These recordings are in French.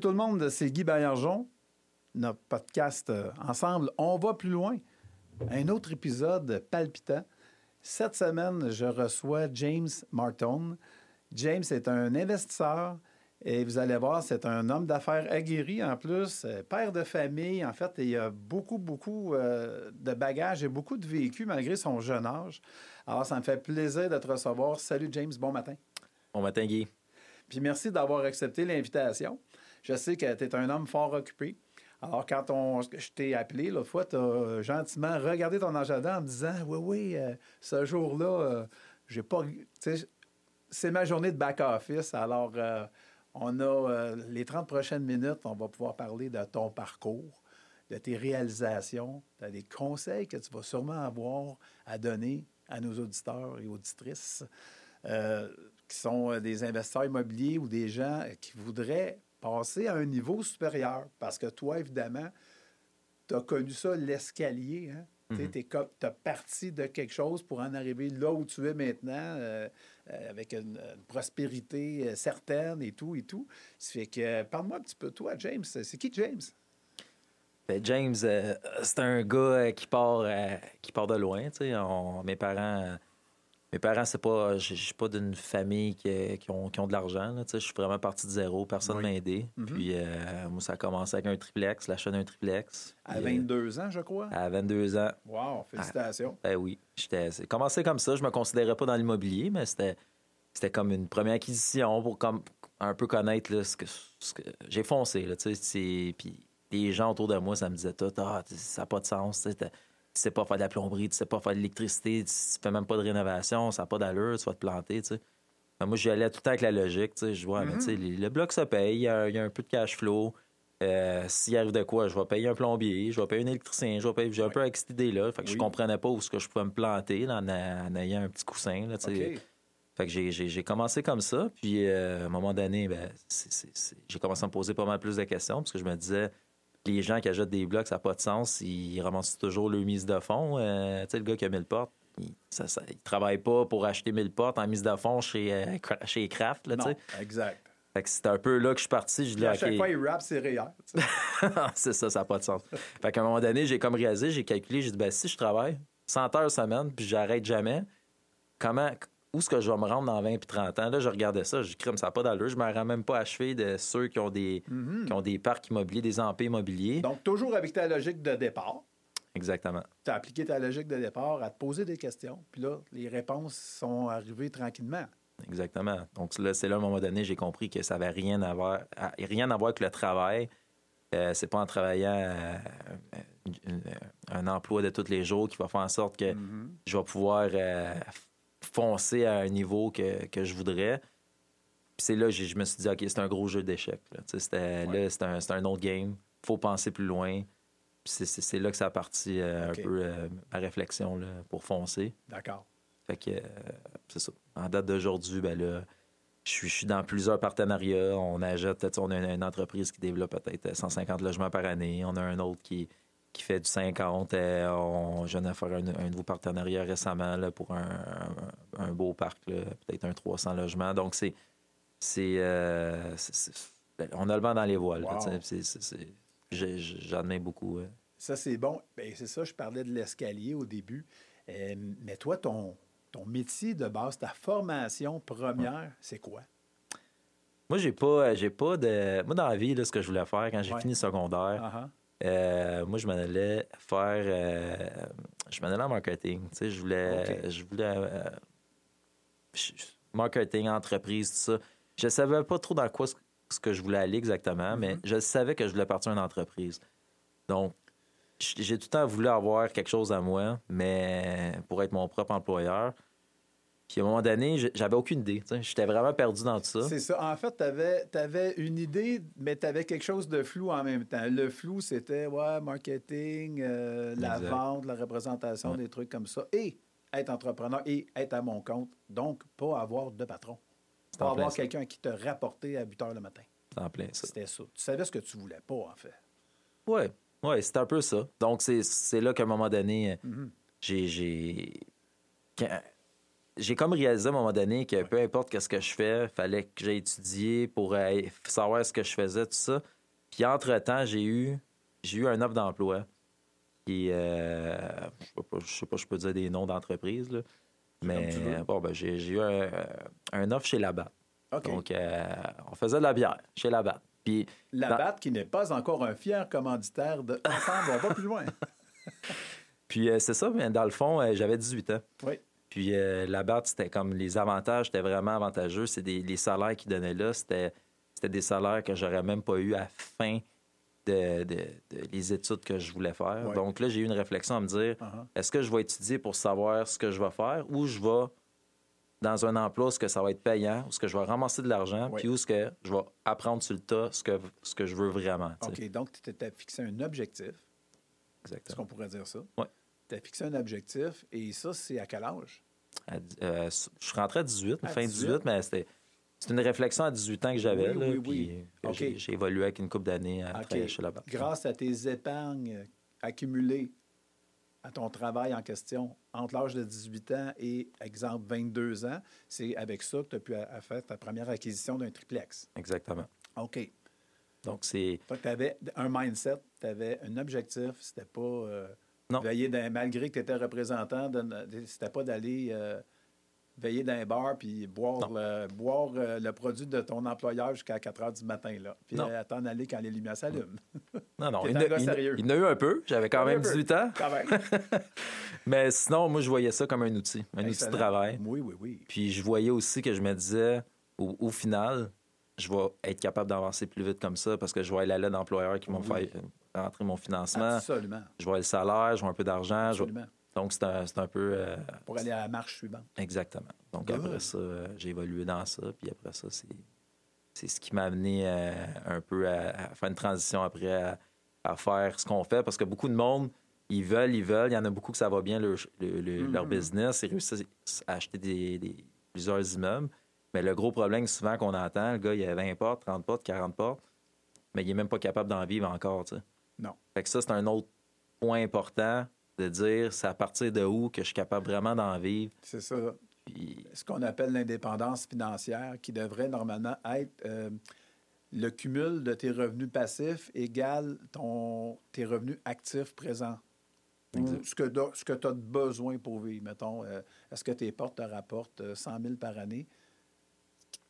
Salut tout le monde, c'est Guy Baillargeon. Notre podcast euh, ensemble, on va plus loin. Un autre épisode palpitant. Cette semaine, je reçois James Martin. James est un investisseur et vous allez voir, c'est un homme d'affaires aguerri en plus, euh, père de famille. En fait, il a beaucoup, beaucoup euh, de bagages et beaucoup de vécu malgré son jeune âge. Alors, ça me fait plaisir de te recevoir. Salut James, bon matin. Bon matin, Guy. Puis merci d'avoir accepté l'invitation. Je sais que tu es un homme fort occupé. Alors, quand on, je t'ai appelé l'autre fois, tu as gentiment regardé ton agenda en me disant Oui, oui, euh, ce jour-là, euh, j'ai pas. C'est ma journée de back-office. Alors, euh, on a euh, les 30 prochaines minutes, on va pouvoir parler de ton parcours, de tes réalisations, de des conseils que tu vas sûrement avoir à donner à nos auditeurs et auditrices euh, qui sont euh, des investisseurs immobiliers ou des gens qui voudraient passer à un niveau supérieur. Parce que toi, évidemment, tu as connu ça, l'escalier. Hein? Tu as parti de quelque chose pour en arriver là où tu es maintenant, euh, euh, avec une, une prospérité euh, certaine et tout et tout. Ça fait que, parle-moi un petit peu, toi, James. C'est qui James? Ben, James, c'est un gars qui part, qui part de loin. On- mes parents, mes parents, c'est pas, je suis pas d'une famille qui, qui ont, qui ont de l'argent. Je suis vraiment parti de zéro. Personne Oui. m'a aidé. Mhm. Puis euh, moi, ça a commencé avec un triplex, l'achat d'un triplex. À Puis, euh, 22 ans, je crois. à 22 ans. Wow, félicitations. Ben oui, j'étais. C'est commencé comme ça. Je me considérais pas dans l'immobilier, mais c'était c'était comme une première acquisition pour comme un peu connaître là, ce que, ce que j'ai foncé là, puis les gens autour de moi, ça me disait tout, ah, ça n'a pas de sens, tu sais pas faire de la plomberie, tu sais pas faire de l'électricité, tu fais même pas de rénovation, ça n'a pas d'allure, tu vas te planter, tu sais. Ben, moi, j'y allais tout le temps avec la logique, tu sais, je vois, mais tu sais, les- le bloc se paye, il y, a il y a un peu de cash flow. Euh, S'il arrive de quoi, je vais payer un plombier, je vais payer un électricien, je vais payer. J'ai un peu avec cette idée-là. Fait que je comprenais pas où ce que je pouvais me planter là, en, ayant un petit coussin. Là. Fait que j'ai- commencé comme ça. Puis euh, à un moment donné, ben, j'ai commencé à me poser pas mal plus de questions parce que je me disais, les gens qui achètent des blocs, ça n'a pas de sens. Ils ramassent toujours le mise de fond. Euh, tu sais, le gars qui a 1000 portes, il, il travaille pas pour acheter 1000 portes en mise de fond chez, euh, chez Kraft. Là, Non, exact. fait que c'était un peu là que je suis parti. Je Puis à dis, chaque fois, il rappe sais. c'est ça, ça n'a pas de sens. Fait qu'à un moment donné, j'ai comme réalisé, j'ai calculé, j'ai dit, ben, si je travaille 100 heures semaine, puis j'arrête jamais, comment, où est-ce que je vais me rendre dans 20 puis 30 ans? Là, je regardais ça, je crime, ça n'a pas d'allure. Je me rends même pas achevé de ceux qui ont des, qui ont des parcs immobiliers, des empés immobiliers. Mhm. Donc, toujours avec ta logique de départ. Exactement. Tu as appliqué ta logique de départ à te poser des questions. Puis là, les réponses sont arrivées tranquillement. Exactement. Donc là, c'est là, à un moment donné, j'ai compris que ça n'avait rien à voir, à- rien à voir avec le travail. Euh, c'est pas en travaillant euh, une- une- un emploi de tous les jours qui va faire en sorte que Mhm. je vais pouvoir euh, foncer à un niveau que, que je voudrais. Puis c'est là que je me suis dit, OK, c'est un gros jeu d'échecs. là. Tu sais, C'était, Ouais. Là, c'est un, c'est un autre game. faut penser plus loin. Puis c'est, c'est- c'est là que ça a parti euh, un peu euh, ma réflexion là, pour foncer. D'accord. Fait que euh, c'est ça. En date d'aujourd'hui, ben là, je suis, je suis dans plusieurs partenariats. On achète, peut-être, on a une, une entreprise qui développe peut-être 150 logements par année. On a un autre qui, qui fait du 50. Euh, on, je viens de faire un, un nouveau partenariat récemment là, pour un, un- un beau parc, peut-être un 300 logements. Donc, c'est. c'est, euh, ben, on a le vent dans les voiles. Wow. J'admets beaucoup. euh. Ça, c'est bon. Bien, c'est ça, je parlais de l'escalier au début. Euh, mais toi, ton, ton métier de base, ta formation première, c'est quoi? Moi, j'ai pas, j'ai pas de. Moi, dans la vie, là, ce que je voulais faire quand j'ai Ouais. fini secondaire, Ah, ah. Euh, moi, je m'en allais faire. euh, je m'en allais en marketing. Tu sais, je voulais. Je voulais. euh, marketing, entreprise, tout ça. Je savais pas trop dans quoi ce, que je voulais aller exactement, mais Mhm. je savais que je voulais partir d'une entreprise. Donc, j'ai tout le temps voulu avoir quelque chose à moi, mais pour être mon propre employeur. Puis à un moment donné, j'avais aucune idée. J'étais vraiment perdu dans tout ça. C'est ça. En fait, tu avais, une idée, mais tu avais quelque chose de flou en même temps. Le flou, c'était ouais, marketing, euh, la vente, la représentation, Ouais. des trucs comme ça. Et être entrepreneur et être à mon compte. Donc, pas avoir de patron. Pas avoir quelqu'un qui te rapportait à 8 heures le matin. C'est en plein ça. C'était ça. Tu savais ce que tu voulais pas, en fait. Ouais, ouais, c'est un peu ça. Donc, c'est- c'est là qu'à un moment donné, Mhm. j'ai. J'ai comme réalisé à un moment donné que peu importe ce que je fais, fallait que j'aie étudié pour euh, savoir ce que je faisais, tout ça. Puis entre-temps, j'ai eu, j'ai eu un offre d'emploi. Qui, euh, je sais pas, je peux dire des noms d'entreprises, là. Mais bon, ben, j'ai eu un, un offre chez Labatt. Donc, euh, on faisait de la bière chez Labatt. Puis la dans- BAT, qui n'est pas encore un fier commanditaire de Ensemble, on va plus loin. Puis euh, c'est ça, mais dans le fond, euh, j'avais 18 ans. Oui. Puis euh, là-bas, c'était comme les avantages, c'était vraiment avantageux. C'est les salaires qu'ils donnaient là, c'était des salaires que j'aurais même pas eu à la fin de, de- de les études que je voulais faire. Ouais. Donc là, j'ai eu une réflexion à me dire Uh-huh. est-ce que je vais étudier pour savoir ce que je vais faire ou je vais dans un emploi où ce que ça va être payant, où ce que je vais ramasser de l'argent, Ouais. puis où ce que je vais apprendre sur le tas ce que, ce que je veux vraiment. OK. Donc, tu t'étais fixé un objectif. Est-ce Exactement. qu'on pourrait dire ça? Ouais. Tu as fixé un objectif. Et ça, c'est à quel âge? À euh, je suis rentré à 18, À fin 18. 18, mais c'était c'est une réflexion à 18 ans que j'avais. Oui, oui, oui. OK. j'ai- évolué avec une couple d'années à OK. travailler chez la banque. Grâce à tes épargnes accumulées à ton travail en question entre l'âge de 18 ans et, exemple, 22 ans, c'est avec ça que tu as pu a faire ta première acquisition d'un triplex. Exactement. OK. Donc, c'est. Tu avais un mindset, tu avais un objectif. C'était pas. euh. Veiller dans- malgré que tu étais représentant, c'était pas d'aller euh, veiller dans un bar puis boire, le, boire euh, le produit de ton employeur jusqu'à 4 heures du matin. Là, puis euh, attendre aller quand les lumières s'allument. Non, non. Il, a- il sérieux. il en a eu un peu. J'avais quand même peu. 18 ans. Quand même. Mais sinon, moi, je voyais ça comme un outil, un outil de travail. Oui, oui, oui. Puis je voyais aussi que je me disais, au, au final, je vais être capable d'avancer plus vite comme ça parce que je vais aller à l'aide d'employeurs qui vont Oui. faire rentrer mon financement. Absolument. Je vois le salaire, je vois un peu d'argent. Absolument. Donc, c'est un, un peu. euh, Pour aller à la marche suivante. Exactement. Donc Good. après ça, euh, j'ai évolué dans ça. Puis après ça, c'est, c'est ce qui m'a amené euh, un peu à, à faire une transition après à, à faire ce qu'on fait. Parce que beaucoup de monde, ils veulent, ils veulent. Il y en a beaucoup que ça va bien leur, le- le- leur Mhm. business. Ils réussissent à acheter des, des- plusieurs immeubles. Mais le gros problème souvent qu'on entend, le gars, il a 20 portes, 30 portes, 40 portes, mais il n'est même pas capable d'en vivre encore. tu sais. Non. Fait que ça, c'est un autre point important de dire c'est à partir de où que je suis capable vraiment d'en vivre. C'est ça. Puis Ce qu'on appelle l'indépendance financière, qui devrait normalement être euh, le cumul de tes revenus passifs égale ton, tes revenus actifs présents. Ou ce que tu as besoin pour vivre. Mettons, euh, est-ce que tes portes te rapportent euh, 100 000 par année?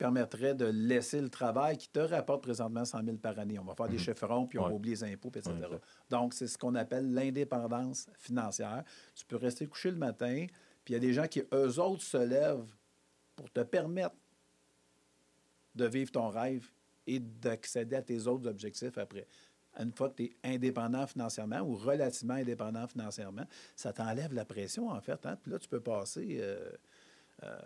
Permettrait de laisser le travail qui te rapporte présentement 100 000 par année. On va faire des Mhm. chiffrons, puis on Ouais. va oublier les impôts, etc. Ouais. Donc, c'est ce qu'on appelle l'indépendance financière. Tu peux rester couché le matin, puis il y a des gens qui, eux autres, se lèvent pour te permettre de vivre ton rêve et d'accéder à tes autres objectifs après. Une fois que tu es indépendant financièrement ou relativement indépendant financièrement, ça t'enlève la pression, en fait. Hein? Puis là, tu peux passer... euh, euh,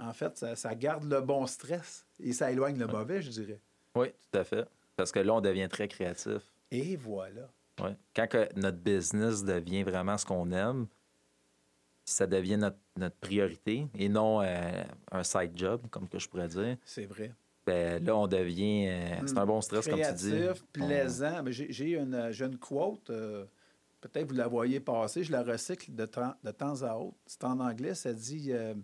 en fait, ça, ça garde le bon stress et ça éloigne le mauvais, je dirais. Oui, tout à fait. Parce que là, on devient très créatif. Et voilà. Ouais. Quand que notre business devient vraiment ce qu'on aime, ça devient notre, notre priorité et non euh, un side job, comme que je pourrais dire, C'est vrai. ben, là, on devient. euh, c'est un bon stress, comme tu dis. Créatif, On- plaisant. J'ai une, j'ai une quote, euh, peut-être vous la voyez passer, je la recycle de, temps- de temps à autre. C'est en anglais, ça dit euh,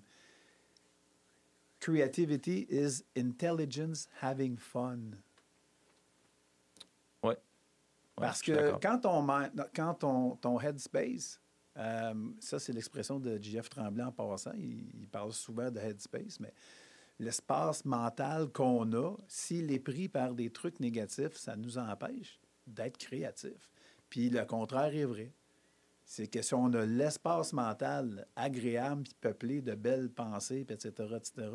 Creativity is intelligence having fun. Ouais, Parce que quand, on, quand ton, ton headspace, euh, ça c'est l'expression de JF Tremblay en passant, il, il parle souvent de headspace, mais l'espace mental qu'on a, s'il est pris par des trucs négatifs, ça nous empêche d'être créatifs. Puis le contraire est vrai. C'est que si on a l'espace mental agréable puis peuplé de belles pensées, puis etc., etc.,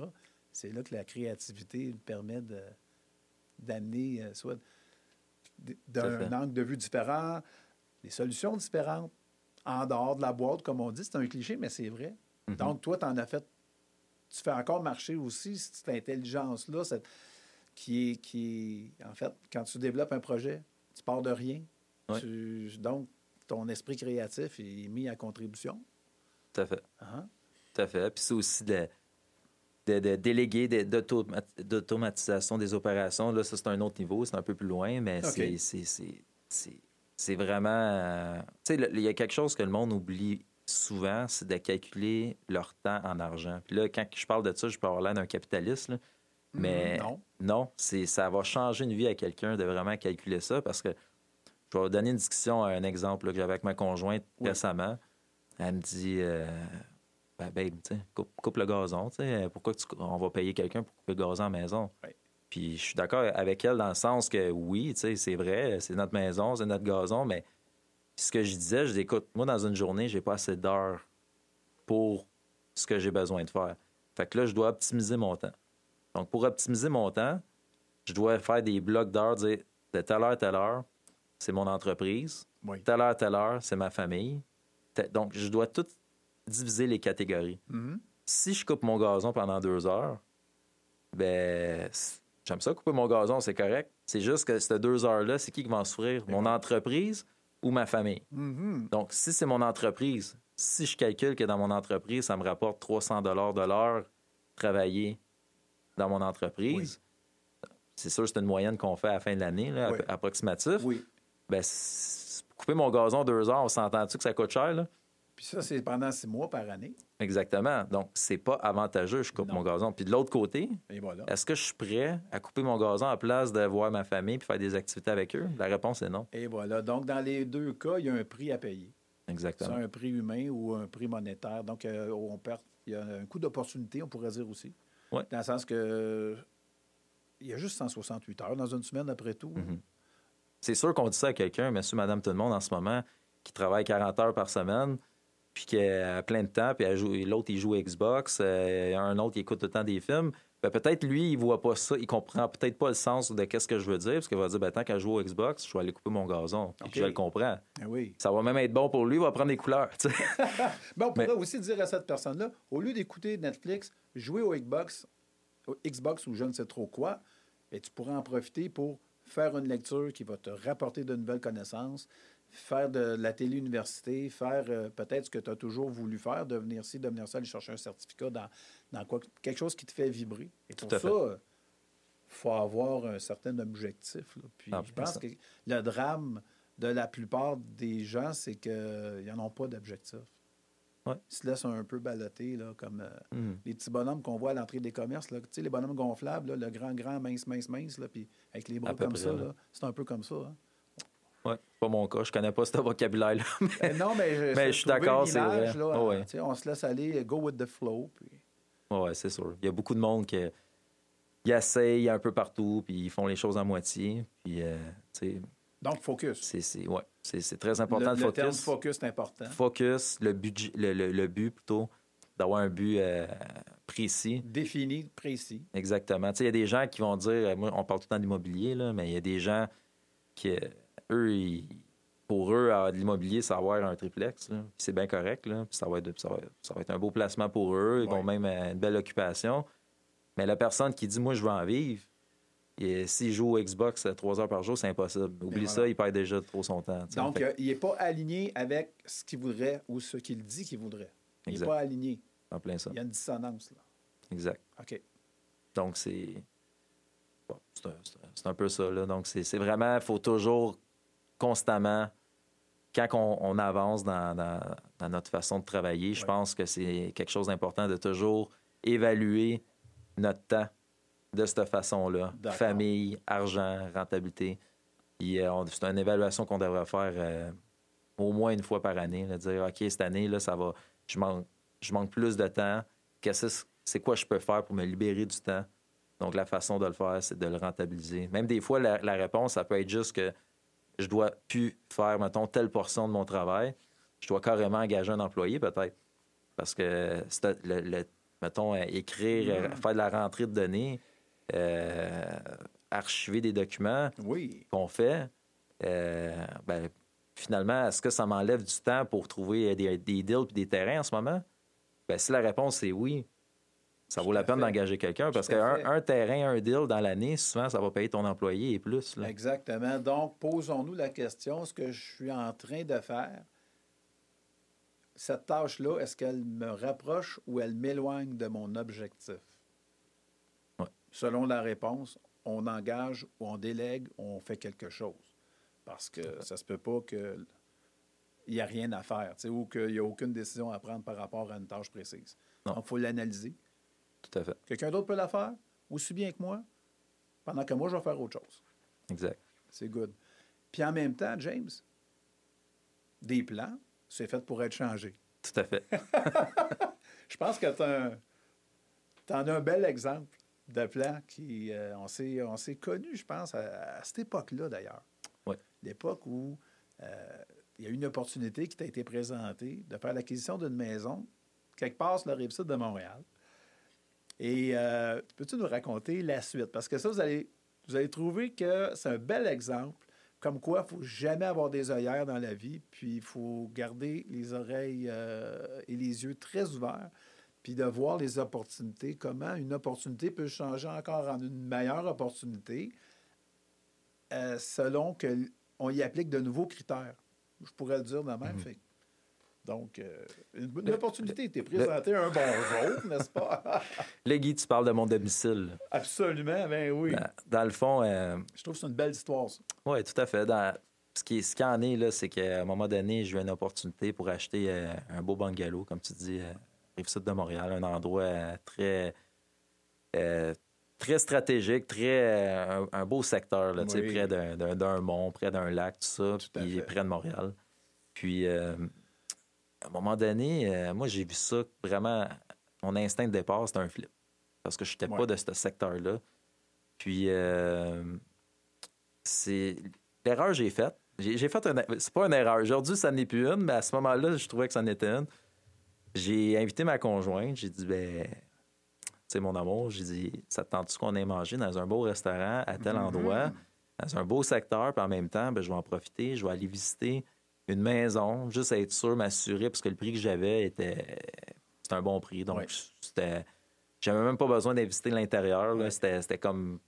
c'est là que la créativité permet d'amener euh, soit d'un angle de vue différent, des solutions différentes, en dehors de la boîte, comme on dit. C'est un cliché, mais c'est vrai. Mhm. Donc, toi, tu en as fait. Tu fais encore marcher aussi cette intelligence-là, cette- qui est, qui est. En fait, quand tu développes un projet, tu pars de rien. Ouais. Tu- donc, ton esprit créatif est mis à contribution. Tout à fait. Hein? Tout à fait. Puis c'est aussi de, de, de déléguer, de- d'automatisation des opérations. Là, ça, c'est un autre niveau, c'est un peu plus loin, mais c'est- vraiment. euh, Tu sais, il y a quelque chose que le monde oublie souvent, c'est de calculer leur temps en argent. Puis là, quand je parle de ça, je peux avoir l'air d'un capitaliste, là, mais Mm, non. non, c'est ça va changer une vie à quelqu'un de vraiment calculer ça parce que je vais vous donner une discussion, un exemple là, que j'avais avec ma conjointe Oui. récemment. Elle me dit euh, ben, babe, coupe, coupe le gazon, pourquoi tu- on va payer quelqu'un pour couper le gazon à la maison? Oui. Puis je suis d'accord avec elle dans le sens que oui, c'est vrai, c'est notre maison, c'est notre gazon, mais ce que je disais, je dis écoute, moi dans une journée, j'ai pas assez d'heures pour ce que j'ai besoin de faire. Fait que là, je dois optimiser mon temps. Donc, pour optimiser mon temps, je dois faire des blocs d'heures, dire de telle heure à telle heure, c'est mon entreprise, Oui. telle heure telle heure, c'est ma famille. Donc, je dois tout diviser les catégories. Mhm. Si je coupe mon gazon pendant deux heures, ben, j'aime ça couper mon gazon, c'est correct. C'est juste que ces deux heures-là, c'est qui qui va en souffrir? Mon entreprise ou ma famille? Mhm. Donc, si c'est mon entreprise, si je calcule que dans mon entreprise, ça me rapporte 300 de l'heure travailler dans mon entreprise, c'est sûr c'est une moyenne qu'on fait à la fin de l'année, Oui. approximatif. Oui. Ben, couper mon gazon deux heures, on s'entend-tu que ça coûte cher? Là? Puis ça, c'est pendant six mois par année. Exactement. Donc, c'est pas avantageux, je coupe Non. mon gazon. Puis de l'autre côté, voilà. est-ce que je suis prêt à couper mon gazon à place de voir ma famille puis faire des activités avec eux? La réponse est non. Et voilà. Donc, dans les deux cas, il y a un prix à payer. C'est Exactement. un prix humain ou un prix monétaire. Donc, euh, on perd. Il y a un coût d'opportunité, on pourrait dire aussi. Ouais. Dans le sens que il y a juste 168 heures dans une semaine, après tout. Mhm. C'est sûr qu'on dit ça à quelqu'un, monsieur, madame, tout le monde en ce moment, qui travaille 40 heures par semaine, puis qui a plein de temps, puis l'autre, il joue à Xbox, euh, un autre, il écoute tout le temps des films. Ben, peut-être lui, il voit pas ça, il comprend peut-être pas le sens de qu'est-ce que je veux dire, parce qu'il va dire, ben, tant qu'à jouer au Xbox, je vais aller couper mon gazon. Puis je le comprends. Oui. Ça va même être bon pour lui, il va prendre des couleurs. Ben, on pourrait Mais- aussi dire à cette personne-là, au lieu d'écouter Netflix, jouer au Xbox, au Xbox ou je ne sais trop quoi, et tu pourrais en profiter pour faire une lecture qui va te rapporter de nouvelles connaissances, faire de la télé-université, faire euh, peut-être ce que tu as toujours voulu faire, devenir ci, devenir ça, aller chercher un certificat dans, dans quoi, quelque chose qui te fait vibrer. Et pour Tout à ça, il faut avoir un certain objectif. là. Puis Ah, je pense ça. que le drame de la plupart des gens, c'est qu'ils n'en ont pas d'objectif. Ouais. Ils se laissent un peu balloter, là, comme euh, Mhm. les petits bonhommes qu'on voit à l'entrée des commerces. Là. Tu sais, les bonhommes gonflables, là, le grand, grand, mince, mince, mince, là, puis avec les bras comme près, ça. là. C'est un peu comme ça. hein. Ouais, pas mon cas, je connais pas ce vocabulaire-là. Eh non, mais je, Mais suis d'accord, c'est vrai. là, ouais. On se laisse aller, go with the flow. Puis... Ouais, c'est sûr. Il y a beaucoup de monde qui ils essayent un peu partout, puis ils font les choses à moitié. Puis, euh, Donc, focus. c'est, c'est, ouais, c'est, très important le, de le terme focus. focus est important. Focus, le, budget, le, le- le but plutôt, d'avoir un but euh, précis. Défini, précis. Exactement. Il y a des gens qui vont dire, euh, moi, on parle tout le temps d'immobilier, là, mais il y a des gens qui, euh, eux, ils- pour eux, avoir de l'immobilier, c'est avoir un triplex. C'est bien correct. Là. Puis Ça, va être, ça, va, ça va être un beau placement pour eux. Ils Ouais. vont même à une belle occupation. Mais la personne qui dit, moi, je veux en vivre, s'il joue au Xbox euh, trois heures par jour, c'est impossible. Oublie voilà. ça, il perd déjà trop son temps. Donc, Fait euh, il n'est pas aligné avec ce qu'il voudrait ou ce qu'il dit qu'il voudrait. Il n'est pas aligné. en plein ça. Il y a une dissonance. Là. Exact. OK. Donc, c'est. bon, c'est un, peu ça. Là. Donc, c'est vraiment. Il faut toujours constamment, quand on, on avance dans, dans- dans notre façon de travailler, je pense que c'est quelque chose d'important de toujours évaluer notre temps de cette façon-là. Famille, argent, rentabilité. Euh, c'est une évaluation qu'on devrait faire euh, au moins une fois par année. là, dire, OK, cette année, là, ça va. Je manque, je manque plus de temps. Qu'est-ce- C'est quoi je peux faire pour me libérer du temps? Donc, la façon de le faire, c'est de le rentabiliser. Même des fois, la, la réponse, ça peut être juste que je dois plus faire, mettons, telle portion de mon travail. je dois carrément engager un employé, peut-être. Parce que, le, le- mettons, euh, écrire, euh, faire de la rentrée de données, archiver des documents Oui. qu'on fait, euh, ben, finalement, est-ce que ça m'enlève du temps pour trouver des, des deals et des terrains en ce moment? Ben, si la réponse est oui, ça vaut la peine d'engager quelqu'un parce qu'un un terrain, un deal dans l'année, souvent, ça va payer ton employé et plus. là. Exactement. Donc, posons-nous la question, ce que je suis en train de faire, cette tâche-là, est-ce qu'elle me rapproche ou elle m'éloigne de mon objectif? Selon la réponse, on engage ou on délègue ou on fait quelque chose. Parce que ça se peut pas qu'il n'y a rien à faire, tu sais, ou qu'il n'y a aucune décision à prendre par rapport à une tâche précise. Non. Donc, il faut l'analyser. Tout à fait. Quelqu'un d'autre peut la faire aussi bien que moi, pendant que moi, je vais faire autre chose. Exact. C'est good. Puis en même temps, James, des plans, c'est fait pour être changé. Tout à fait. Je pense que tu en as un bel exemple de plan qui, euh, on s'est on s'est connu, je pense, à, à cette époque-là d'ailleurs. Oui. L'époque où euh, il y a eu une opportunité qui t'a été présentée de faire l'acquisition d'une maison quelque part sur la rive sud de Montréal. Et euh, peux-tu nous raconter la suite? Parce que ça, vous allez, vous allez trouver que c'est un bel exemple comme quoi il ne faut jamais avoir des œillères dans la vie, puis il faut garder les oreilles euh, et les yeux très ouverts, puis de voir les opportunités, comment une opportunité peut changer encore en une meilleure opportunité euh, selon qu'on y applique de nouveaux critères. Je pourrais le dire de même. Fait. Donc, euh, une, une opportunité était présentée un bon jour, n'est-ce pas? Là, Guy, tu parles de mon domicile. Absolument, ben oui. Dans, dans le fond, euh, Je trouve que c'est une belle histoire, ça. oui, tout à fait. Dans- ce, qui, ce qui en est, là, c'est qu'à un moment donné, j'ai eu une opportunité pour acheter euh, un beau bungalow, comme tu dis, rive-sud de Montréal, un endroit euh, très, euh, très stratégique, très euh, un, un beau secteur, là, Oui. près d'un- mont, près d'un lac, tout ça, Tout puis près de Montréal. Puis, euh, à un moment donné, euh, moi, j'ai vu ça vraiment. Mon instinct de départ, c'était un flip. Parce que je n'étais Ouais. pas de ce secteur-là. Puis, c'est. L'erreur que j'ai faite, j'ai fait une. C'est pas une erreur. Aujourd'hui, ça n'est plus une, mais à ce moment-là, je trouvais que ça en était une. J'ai invité ma conjointe. J'ai dit, ben. Tu sais, mon amour, j'ai dit, ça te tente-tu qu'on aille manger dans un beau restaurant à tel endroit, dans un beau secteur, puis en même temps, ben, je vais en profiter, je vais aller visiter une maison, juste être sûr, m'assurer, parce que le prix que j'avais était. C'était un bon prix. Donc, Ouais. c'était. J'avais même pas besoin visiter l'intérieur. Ouais. C'était c'était comme.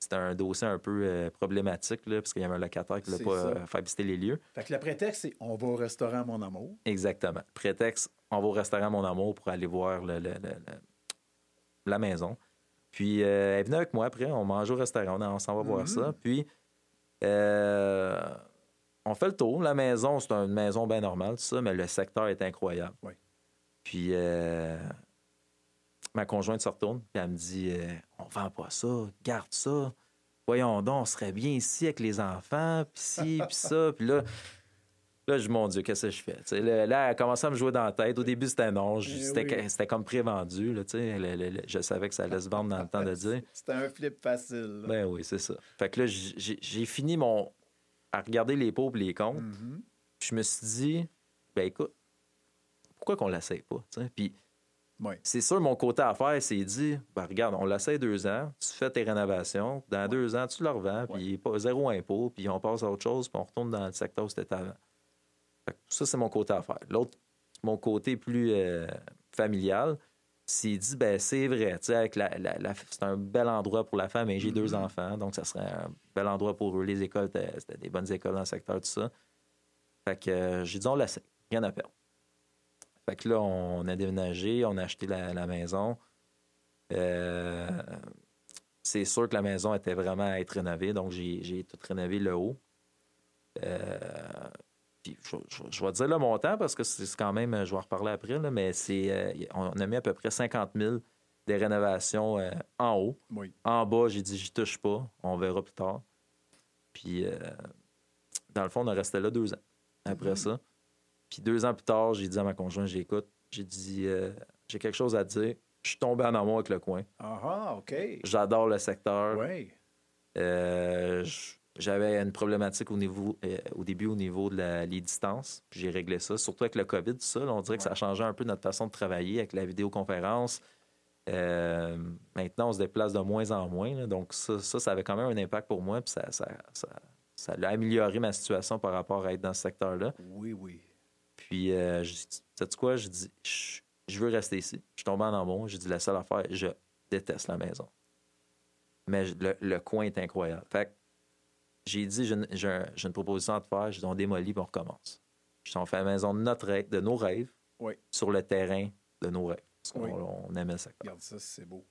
C'était un dossier un peu euh, problématique, là, parce qu'il y avait un locataire qui ne voulait pas euh, faire visiter les lieux. Fait que le prétexte, c'est on va au restaurant, mon amour. Exactement. Prétexte, on va au restaurant Mon Amour pour aller voir le- le- le- le- la maison. Puis euh, elle venue avec moi après, on mange au restaurant, on, s'en va voir ça. Puis euh, on fait le tour. La maison, c'est une maison bien normale, tout ça, mais le secteur est incroyable. Oui. Puis euh, ma conjointe se retourne, puis elle me dit On vend pas ça, garde ça. Voyons donc, on serait bien ici avec les enfants, puis ci, puis ça. Puis là, Là, je dis, mon Dieu, qu'est-ce que je fais? Là, elle a commencé à me jouer dans la tête. Au début, c'était non. Eh C'était oui. comme prévendu. Là, tu sais. Le- le- le- je savais que ça allait se vendre dans le temps de dire. C'était un flip facile. là. Ben oui, c'est ça. Fait que là, j'ai fini mon à regarder les pauvres et les comptes. Mhm. Puis je me suis dit, ben écoute, pourquoi qu'on l'essaye pas? Puis Oui. c'est sûr, mon côté affaire, c'est dit, ben regarde, on l'essaye deux ans, tu fais tes rénovations, dans deux ans, tu le revends, puis zéro impôt, puis on passe à autre chose, puis on retourne dans le secteur où c'était avant. Ça, c'est mon côté affaire. L'autre, mon côté plus euh, familial, c'est dit, ben c'est vrai, tu sais, avec la, la- la- c'est un bel endroit pour la famille. J'ai deux enfants, donc ça serait un bel endroit pour eux. Les écoles, c'était des bonnes écoles dans le secteur, tout ça. Fait que euh, j'ai dit, on l'essaie, rien à perdre. Fait que là, on a déménagé, on a acheté la, la maison. Euh, c'est sûr que la maison était vraiment à être rénovée, donc j'ai j'ai tout rénové le haut. Euh, puis je, je- je vais dire le montant parce que c'est quand même, je vais en reparler après, là, mais c'est, euh, on a mis à peu près 50 000 des rénovations euh, en haut. Oui. En bas, j'ai dit, j'y touche pas, on verra plus tard. Puis, euh, dans le fond, on a resté là deux ans après ça. Puis deux ans plus tard, j'ai dit à ma conjointe, j'écoute, j'ai dit, euh, j'ai quelque chose à te dire. Je suis tombé en amour avec le coin. Ah ah, OK. J'adore le secteur. Oui. Euh, je, j'avais une problématique au, niveau, euh, au début au niveau de la- les distances. puis J'ai réglé ça, surtout avec le COVID, tout ça. là, on dirait que ça a changé un peu notre façon de travailler avec la vidéoconférence. Euh, maintenant, on se déplace de moins en moins. là, donc, ça, ça, ça avait quand même un impact pour moi. Puis ça, ça, ça, ça a amélioré ma situation par rapport à être dans ce secteur-là. Oui, oui. Puis, euh, je dis, sais-tu quoi? Je dis, je, je veux rester ici. Je suis tombé en amour. J'ai dit, la seule affaire, je déteste la maison. Mais le, le coin est incroyable. Fait que j'ai dit, j'ai une, une proposition à te faire. J'ai dit, on démolit puis on recommence. Je on fait la maison de, notre rêve, de nos rêves Oui. sur le terrain de nos rêves. Parce qu'on Oui. on aimait ça. Regarde ça, c'est beau.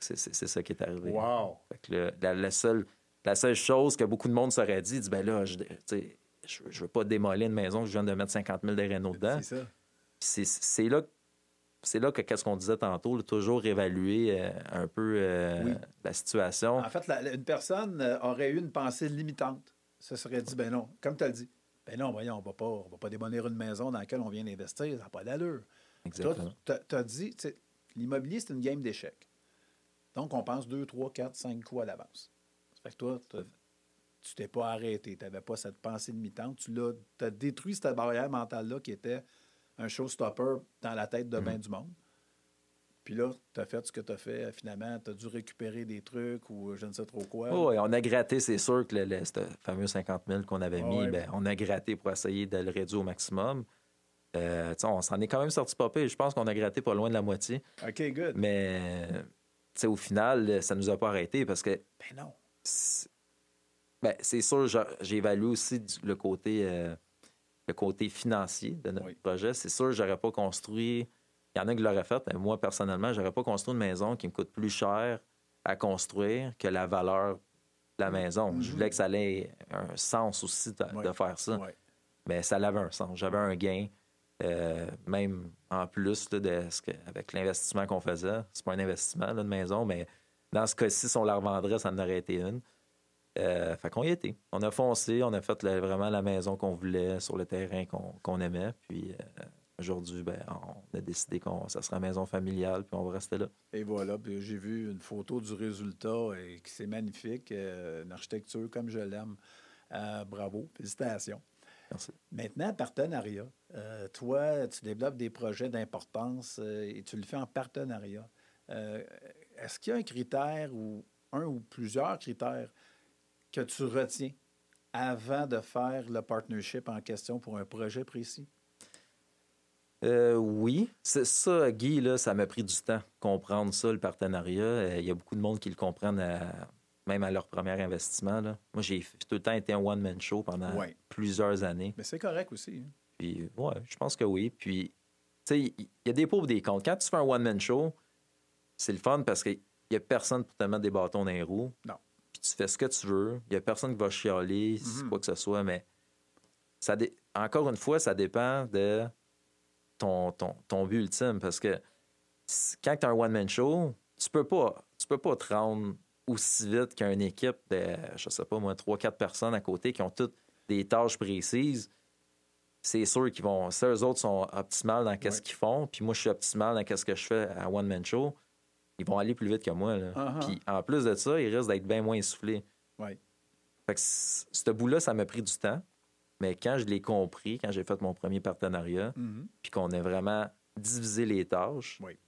Que c'est- ça qui est arrivé. Wow! Fait que le- la, la seule, la seule chose que beaucoup de monde s'aurait dit, dit, ben là, je, je, je veux pas démolir une maison que je viens de mettre 50 000 de réno dedans. C'est ça. c'est là c'est là que qu'est-ce qu'on disait tantôt là, toujours évaluer euh, un peu euh, Oui. la situation En fait, la- une personne euh, aurait eu une pensée limitante. Ça serait dit, ben non, comme tu as dit, ben non, voyons, on va pas, on va pas démolir une maison dans laquelle on vient d'investir, ça n'a pas d'allure. Toi, exactement tu as dit, l'immobilier, c'est une game d'échecs. Donc, on pense deux, trois, quatre, cinq coups à l'avance. Ça fait que toi, tu t'es pas arrêté, tu n'avais pas cette pensée limitante. Tu as détruit cette barrière mentale-là qui était un showstopper dans la tête de Mhm. bien du monde. Puis là, tu as fait ce que tu as fait. Finalement, tu as dû récupérer des trucs ou je ne sais trop quoi. Oh, ouais, on a gratté c'est sûr que le, le- ce fameux 50 000 qu'on avait mis ouais. ben, on a gratté pour essayer de le réduire au maximum Euh, on s'en est quand même sorti pas pire. je pense qu'on a gratté pas loin de la moitié OK, good. mais tu sais, au final ça nous a pas arrêté parce que Ben non. c'est ben, c'est sûr, j'a- j'ai évalué aussi du- le côté, euh, le côté financier de notre Oui. projet. C'est sûr, j'aurais pas construit. Il y en a qui l'auraient fait, mais moi, personnellement, j'aurais pas construit une maison qui me coûte plus cher à construire que la valeur de la maison. Je voulais que ça ait un sens aussi de, Oui. de faire ça. Mais ça avait un sens. J'avais un gain, euh, même en plus là, de ce que, avec l'investissement qu'on faisait. C'est pas un investissement là, de maison, mais dans ce cas-ci, si on la revendrait, ça en aurait été une. Euh, fait qu'on y était. On a foncé, on a fait le- vraiment la maison qu'on voulait sur le terrain qu'on qu'on aimait. Puis euh, aujourd'hui, ben, on a décidé que ça sera maison familiale, puis on va rester là. Et voilà, j'ai vu une photo du résultat et que c'est magnifique. euh, une architecture comme je l'aime. Bravo, félicitations. Merci. Maintenant, partenariat. Toi, tu développes des projets d'importance et tu le fais en partenariat. Est-ce qu'il y a un critère ou un ou plusieurs critères que tu retiens avant de faire le partnership en question pour un projet précis? Euh, oui, c'est ça, Guy, là, ça m'a pris du temps comprendre ça, le partenariat. Euh, Il y a beaucoup de monde qui le comprennent à- même à leur premier investissement. là. Moi, j'ai tout le temps été un one-man show pendant Ouais. plusieurs années. Mais c'est correct aussi. hein. Puis, ouais, je pense que oui. Puis, tu sais, il il y a des pauvres des comptes. Quand tu fais un one-man show, c'est le fun parce qu'il n'y a personne pour te mettre des bâtons dans les roues. Non. Tu fais ce que tu veux. Il n'y a personne qui va chialer, Mhm. quoi que ce soit. Mais ça dé- encore une fois, ça dépend de ton, ton, ton but ultime. Parce que quand tu as un one-man show, tu peux pas, tu peux pas te rendre aussi vite qu'une équipe de, je sais pas moi, 3-4 personnes à côté qui ont toutes des tâches précises. C'est sûr qu'ils vont. Si eux autres sont optimales dans qu'est-ce Ouais. qu'ils font, puis moi je suis optimal dans qu'est-ce que je fais à One Man Show, ils vont aller plus vite que moi. Là. Uh-huh. Puis en plus de ça, ils risquent d'être bien moins essoufflés. Ouais. Fait que ce bout-là, ça m'a pris du temps. Mais quand je l'ai compris, quand j'ai fait mon premier partenariat, Mhm. puis qu'on a vraiment divisé les tâches, Oui.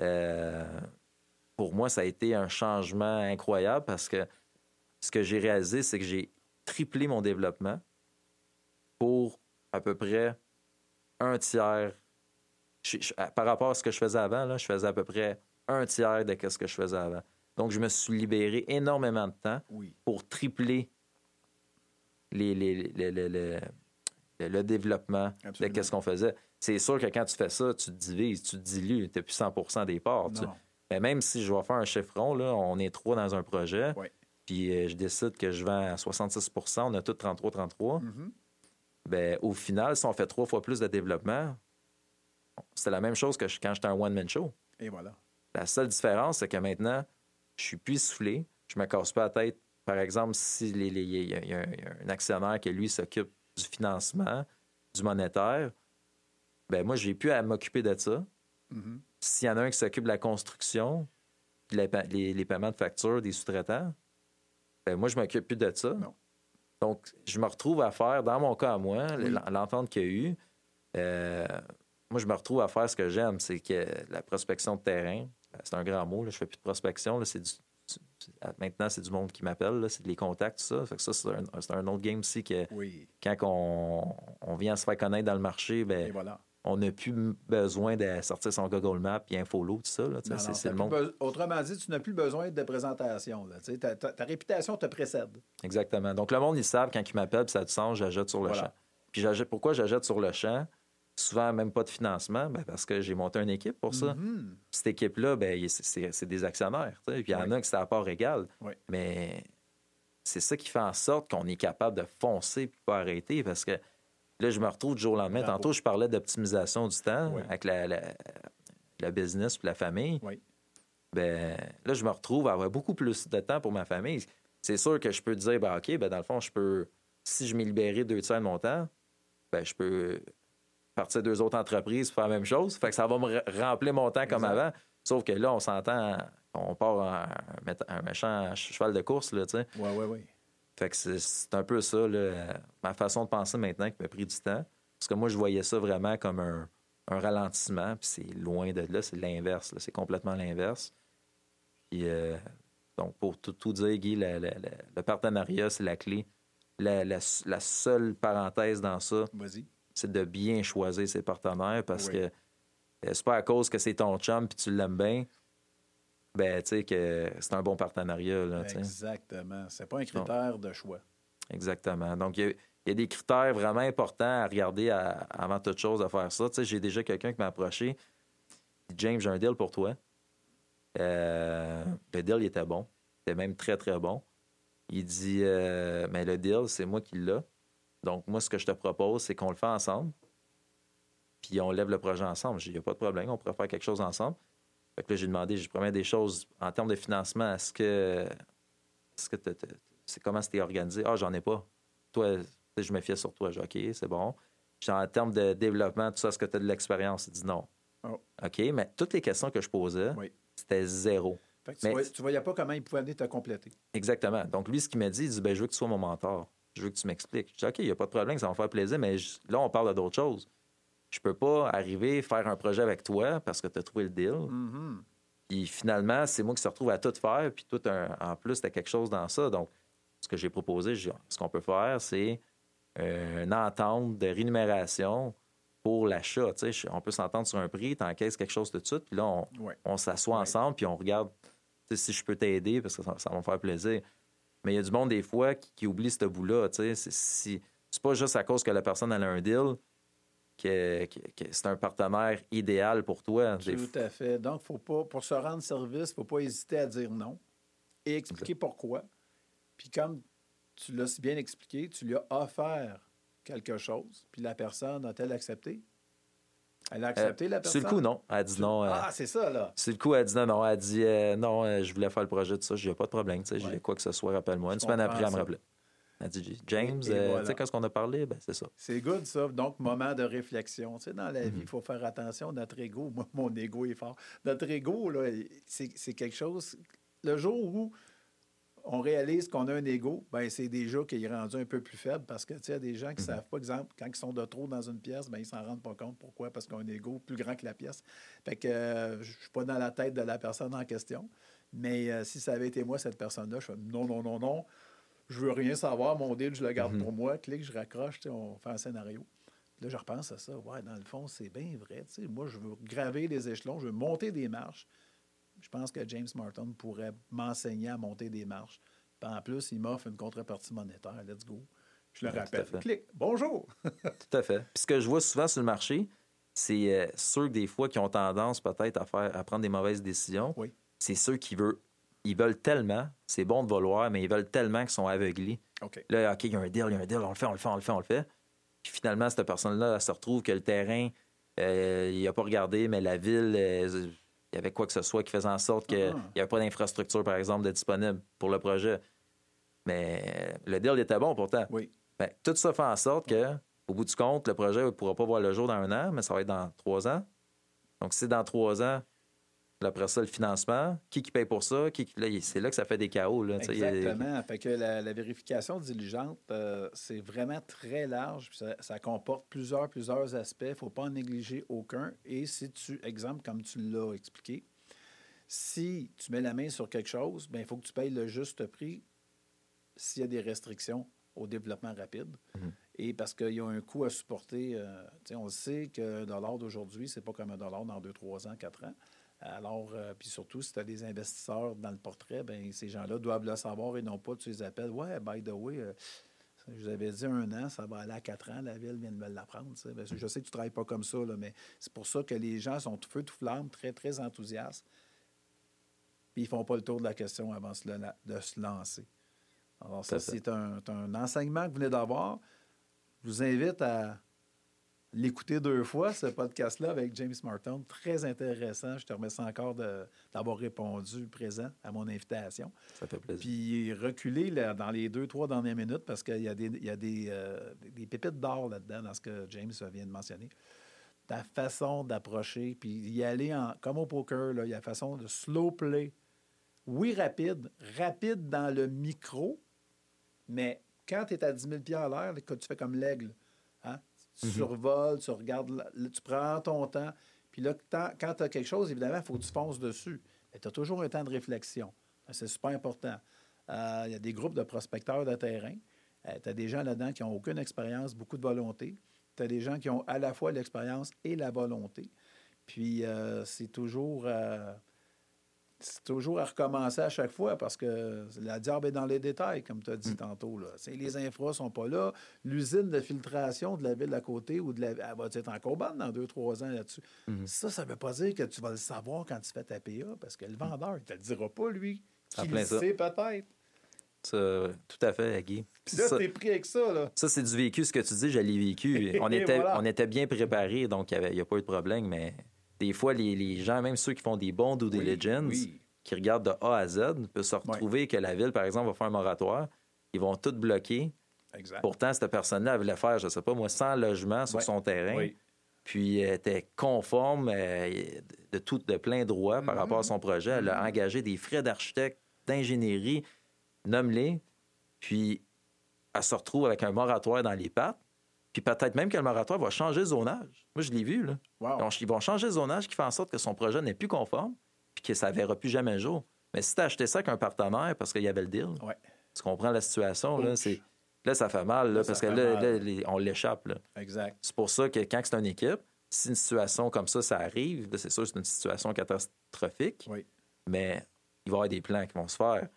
euh, pour moi, ça a été un changement incroyable parce que ce que j'ai réalisé, c'est que j'ai triplé mon développement pour à peu près un tiers. Je- je- par rapport à ce que je faisais avant, là, je faisais à peu près un tiers de ce que je faisais avant. Donc, je me suis libéré énormément de temps Oui. pour tripler les, le, développement Absolument. de ce qu'on faisait. C'est sûr que quand tu fais ça, tu te divises, tu te dilues, tu n'as plus 100% des parts. tu-. Mais même si je vais faire un chiffron, là, on est trois dans un projet, puis euh, je décide que je vends à 66% on a tous 33-33, Mhm. ben, au final, si on fait trois fois plus de développement, c'est la même chose que quand j'étais un one-man show. Et voilà. La seule différence, c'est que maintenant, je suis plus soufflé, je me casse pas la tête. Par exemple, si les- les- il y, a- un- actionnaire qui, lui, s'occupe du financement, du monétaire, ben moi, j'ai plus à m'occuper de ça. Mhm. S'il y en a un qui s'occupe de la construction, les, les- les paiements de factures des sous-traitants, ben moi, je m'occupe plus de ça. Non. Donc, je me retrouve à faire, dans mon cas à moi, l'entente qu'il y a eu, euh, moi, je me retrouve à faire ce que j'aime, c'est que la prospection de terrain, c'est un grand mot, là, je fais plus de prospection, c'est du, maintenant, c'est du monde qui m'appelle, c'est les contacts, tout ça. Fait que ça, c'est un, un, autre game aussi que quand on, on, vient se faire connaître dans le marché, ben, on n'a plus besoin de sortir son Google Maps et Infolo, tout ça. le monde. Autrement dit, tu n'as plus besoin de présentation. Ta, ta, réputation te précède. Exactement. Donc, le monde, ils savent quand ils m'appellent, ça a du sens, j'ajoute sur le champ. Puis, pourquoi j'ajoute sur le champ? Souvent même pas de financement, ben, parce que j'ai monté une équipe pour ça. Mm-hmm. Cette équipe-là, ben, c'est des actionnaires. Puis il y en a qui c'est à part égal. Mais c'est ça qui fait en sorte qu'on est capable de foncer et pas arrêter parce que là, je me retrouve du jour au lendemain. Tantôt, je parlais d'optimisation du temps avec la, la, business et la famille. Ben, là, je me retrouve à avoir beaucoup plus de temps pour ma famille. C'est sûr que je peux dire, ben, OK, ben, dans le fond, je peux, si je m'ai libéré deux tiers de mon temps, ben, je peux partir deux autres entreprises pour faire la même chose. Fait que ça va me remplir mon temps comme avant. Sauf que là, on s'entend, on part un, un, méchant cheval de course, là, tu sais. Oui, oui, oui. Fait que c'est un peu ça, ma façon de penser maintenant qui m'a pris du temps. Parce que moi, je voyais ça vraiment comme un, ralentissement, puis c'est loin de là, c'est l'inverse, c'est complètement l'inverse. Puis, euh, donc, pour tout, dire, Guy, le partenariat, c'est la clé. La, la, seule parenthèse dans ça, Vas-y c'est de bien choisir ses partenaires parce que euh, c'est pas à cause que c'est ton chum puis tu l'aimes bien. Ben, tu sais, que c'est un bon partenariat. Là, Exactement. C'est pas un critère de choix. Exactement. Donc, il y, a des critères vraiment importants à regarder avant toute chose à faire ça. Tu sais, j'ai déjà quelqu'un qui m'a approché. James, j'ai un deal pour toi. Euh, le deal, il était bon. Il était même très, très bon. Il dit, euh, mais le deal, c'est moi qui l'ai. Donc, moi, ce que je te propose, c'est qu'on le fait ensemble, puis on lève le projet ensemble. Il n'y a pas de problème, on pourrait faire quelque chose ensemble. Fait que là, j'ai demandé, je promets des choses en termes de financement. Est-ce que. Est-ce que c'est comment c'était organisé? Ah, j'en ai pas. Toi, je me fiais sur toi. J'ai OK, c'est bon. Puis en termes de développement, tout ça, est-ce que tu as de l'expérience? Il dit non. Oh. OK, mais toutes les questions que je posais, c'était zéro. Fait que tu, mais, voyais, pas comment il pouvait venir te compléter. Exactement. Donc, lui, ce qu'il m'a dit, il dit ben, Je veux que tu sois mon mentor je veux que tu m'expliques. Je dis, OK, il n'y a pas de problème, ça va me faire plaisir, mais là, on parle d'autre chose. Je peux pas arriver faire un projet avec toi parce que tu as trouvé le deal. Mm-hmm. Puis finalement, c'est moi qui se retrouve à tout faire, puis tout en plus, tu as quelque chose dans ça. Donc, ce que j'ai proposé, ce qu'on peut faire, c'est euh, une entente de rémunération pour l'achat. On peut s'entendre sur un prix, tu encaisses quelque chose tout de suite, puis là, on, s'assoit ensemble, puis on regarde si je peux t'aider parce que ça, ça va me faire plaisir. Mais il y a du monde, des fois, qui, oublie ce bout-là. C'est, c'est pas juste à cause que la personne a un deal que, c'est un partenaire idéal pour toi. Tout à fait. Donc, faut pas, pour se rendre service, il ne faut pas hésiter à dire non et expliquer pourquoi. Puis comme tu l'as si bien expliqué, tu lui as offert quelque chose, puis la personne a-t-elle accepté? Elle a accepté la personne? Sur le coup, non. Elle a dit non. Euh, ah, c'est ça, là. Sur le coup, elle a dit non, non. Elle a dit euh, non, euh, je voulais faire le projet de ça. J'ai pas de problème. Tu sais, quoi que ce soit, rappelle-moi. Une semaine après, elle me rappelait. Elle a dit James, tu sais, quand on a parlé, ben, c'est ça. C'est good, ça. Donc, moment de réflexion. Tu sais, dans la vie, il mhm. faut faire attention. Notre ego, moi, mon ego est fort. Notre ego, là, c'est quelque chose. Le jour où on réalise qu'on a un ego, ben c'est déjà qu'il est rendu un peu plus faible parce que, tu y a des gens qui ne mhm. savent pas, exemple, quand ils sont de trop dans une pièce, ben ils s'en rendent pas compte. Pourquoi? Parce qu'ils ont un ego plus grand que la pièce. Fait que euh, je suis pas dans la tête de la personne en question. Mais euh, si ça avait été moi, cette personne-là, je fais non, non, non, non, je veux rien savoir, mon deal, je le garde mhm. pour moi. Clique, je raccroche, on fait un scénario. Là, je repense à ça. Ouais, dans le fond, c'est bien vrai. moi, je veux graver les échelons, je veux monter des marches je pense que James Martin pourrait m'enseigner à monter des marches. en plus, il m'offre une contrepartie monétaire. Let's go. Je le rappelle. Clique. Bonjour. tout à fait. Puis ce que je vois souvent sur le marché, c'est euh, ceux des fois qui ont tendance peut-être à faire à prendre des mauvaises décisions. Oui. C'est ceux qui veulent ils veulent tellement, c'est bon de vouloir, mais ils veulent tellement qu'ils sont aveuglés. Là, OK, il y a un deal, il y a un deal, on le fait, on le fait, on le fait, on le fait. Puis finalement, cette personne-là, elle se retrouve que le terrain, euh, il n'a pas regardé, mais la ville, euh, il y avait quoi que ce soit qui faisait en sorte qu'il n'y ah. avait pas d'infrastructure, par exemple, de disponible pour le projet. Mais le deal était bon pourtant. Oui. Tout ça fait en sorte que, au bout du compte, le projet ne pourra pas voir le jour dans un an, mais ça va être dans trois ans. Donc, si dans trois ans, après ça, le financement, qui qui paye pour ça? Qui, c'est là que ça fait des chaos. Là, a- Exactement. Fait que la, la vérification diligente, euh, c'est vraiment très large. Ça, ça comporte plusieurs, plusieurs aspects. Il ne faut pas en négliger aucun. Et si tu, exemple, comme tu l'as expliqué, si tu mets la main sur quelque chose, ben, il faut que tu payes le juste prix s'il y a des restrictions au développement rapide. Mhm. Et parce qu'il y a un coût à supporter. euh, on sait qu'un dollar d'aujourd'hui, c'est pas comme un dollar dans 2, 3 ans, 4 ans. Alors, euh, puis surtout, si tu as des investisseurs dans le portrait, ben ces gens-là doivent le savoir et non pas tu les appelles. Ouais, by the way, euh, je vous avais dit un an, ça va aller à quatre ans, la ville vient de me l'apprendre. Ben, je sais que tu ne travailles pas comme ça, là, mais c'est pour ça que les gens sont tout feu, tout flamme, très, très enthousiastes. Puis ils font pas le tour de la question avant de se lancer. Alors, ça, c'est un, un enseignement que vous venez d'avoir. Je vous invite à l'écouter deux fois, ce podcast-là, avec James Martin. Très intéressant. Je te remercie encore d'avoir répondu présent à mon invitation. Ça fait plaisir. Puis reculer là, dans les deux, trois dernières minutes parce qu'il y a des, il y a des, euh, des pépites d'or là-dedans, dans ce que James vient de mentionner. Ta façon d'approcher, puis y aller en, comme au poker, il y a la façon de slow play. Oui, rapide. Rapide dans le micro, mais quand tu es à 10 000 à l'heure, que tu fais comme l'aigle, tu Mhm. survoles, tu regardes, là, tu prends ton temps. Puis là, quand tu as quelque chose, évidemment, il faut que tu fonces dessus. Mais tu as toujours un temps de réflexion. C'est super important. Euh, Il y a des groupes de prospecteurs de terrain. tu as des gens là-dedans qui n'ont aucune expérience, beaucoup de volonté. Tu as des gens qui ont à la fois l'expérience et la volonté. Puis euh, c'est toujours, euh, c'est toujours à recommencer à chaque fois parce que la diable est dans les détails, comme tu as dit tantôt. Là. Les infras ne sont pas là. L'usine de filtration de la ville à côté ou de la, elle va être encore bonne dans deux, trois ans là-dessus. Mhm. Ça, ça ne veut pas dire que tu vas le savoir quand tu fais ta PA parce que le vendeur, il ne te le dira pas, lui. En Qui le sait peut-être. Ça, tout à fait, Guy. Puis là, Ça- t'es pris avec ça, là. Ça, c'est du vécu. Ce que tu dis, je l'ai vécu. On était, voilà. on était bien préparés, donc il n'y a pas eu de problème. Mais des fois, les, les gens, même ceux qui font des bons due Oui, diligence, oui. qui regardent de A à Z, peuvent se retrouver que la ville, par exemple, va faire un moratoire. Ils vont tout bloquer. Exact. Pourtant, cette personne-là voulait faire, je ne sais pas, moi, 100 logements sur son terrain. Puis elle était conforme euh, de, tout, de plein droit par Mhm. rapport à son projet. Elle a engagé des frais d'architecte, d'ingénierie, nomme-les. Puis elle se retrouve avec un moratoire dans les pattes. Puis peut-être même que le moratoire va changer de zonage. Moi, je l'ai vu. Là. Wow. Donc, ils vont changer de zonage qui fait en sorte que son projet n'est plus conforme puis que ça ne verra plus jamais le jour. Mais si tu as acheté ça avec un partenaire parce qu'il y avait le deal, Ouais. tu comprends la situation. Là, c'est- là ça fait mal là, ça parce que là, on l'échappe. là. Exact. C'est pour ça que quand c'est une équipe, si une situation comme ça, ça arrive, là, c'est sûr que c'est une situation catastrophique, Oui. mais il va y avoir des plans qui vont se faire.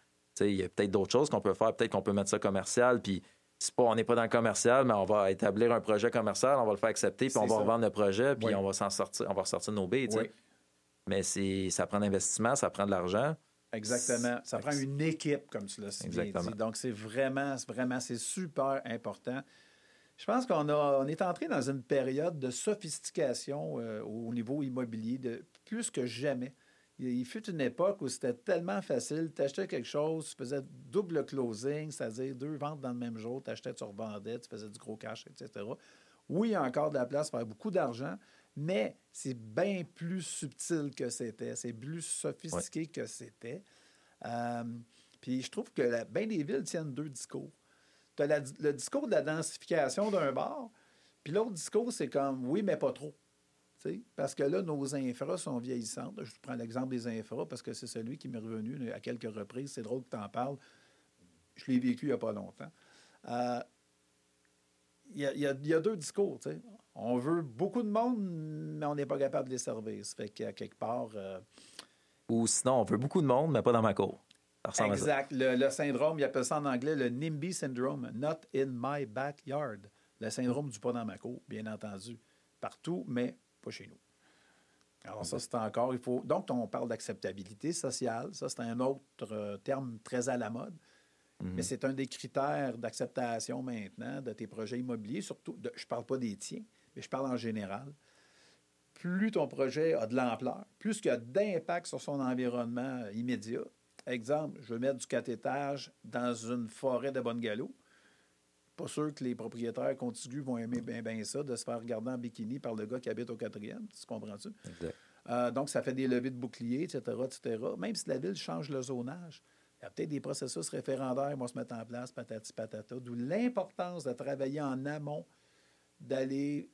Il y a peut-être d'autres choses qu'on peut faire. Peut-être qu'on peut mettre ça commercial, puis c'est pas, on n'est pas dans le commercial, mais on va établir un projet commercial, on va le faire accepter, puis on va ça. revendre le projet, puis Oui. on va s'en sortir, on va ressortir nos billes. Oui. Mais c'est, ça prend de l'investissement, ça prend de l'argent. Exactement. Ça prend une équipe, comme tu l'as dit. Donc, c'est vraiment, c'est vraiment, c'est super important. Je pense qu'on a, on est entré dans une période de sophistication euh, au niveau immobilier, de plus que jamais. Il, fut une époque où c'était tellement facile. Tu achetais quelque chose, tu faisais double closing, c'est-à-dire deux ventes dans le même jour. Tu achetais, tu revendais, tu faisais du gros cash, etc. Oui, il y a encore de la place pour faire beaucoup d'argent, mais c'est bien plus subtil que c'était. C'est plus sophistiqué que c'était. Euh, puis je trouve que bien des villes tiennent deux discours. Tu as le discours de la densification d'un bar, puis l'autre discours, c'est comme oui, mais pas trop. Parce que là, nos infras sont vieillissantes. Je prends l'exemple des infras parce que c'est celui qui m'est revenu à quelques reprises. C'est drôle que tu en parles. Je l'ai vécu il n'y a pas longtemps. Euh, Il y, a, il y a- il y a deux discours. On veut beaucoup de monde, mais on n'est pas capable de les servir. Ça fait qu'à quelque part. euh, Ou sinon, on veut beaucoup de monde, mais pas dans ma cour. Exact. Le, le syndrome, il appelle ça en anglais le NIMBY syndrome, Not in my backyard. Le syndrome du pas dans ma cour, bien entendu. Partout, mais pas chez nous. Alors, ça, c'est encore, il faut. Donc, on parle d'acceptabilité sociale. Ça, c'est un autre euh, terme très à la mode. Mhm. Mais c'est un des critères d'acceptation maintenant de tes projets immobiliers, surtout, de- je ne parle pas des tiens, mais je parle en général. Plus ton projet a de l'ampleur, plus il y a d'impact sur son environnement immédiat. Exemple, je veux mettre du 4 étages dans une forêt de bungalow. Pas sûr que les propriétaires contigus vont aimer bien, bien ça, de se faire regarder en bikini par le gars qui habite au quatrième. Tu comprends-tu? Euh, donc, ça fait des levées de boucliers, etc., etc. Même si la ville change le zonage, il y a peut-être des processus référendaires qui vont se mettre en place, patati patata, d'où l'importance de travailler en amont, d'aller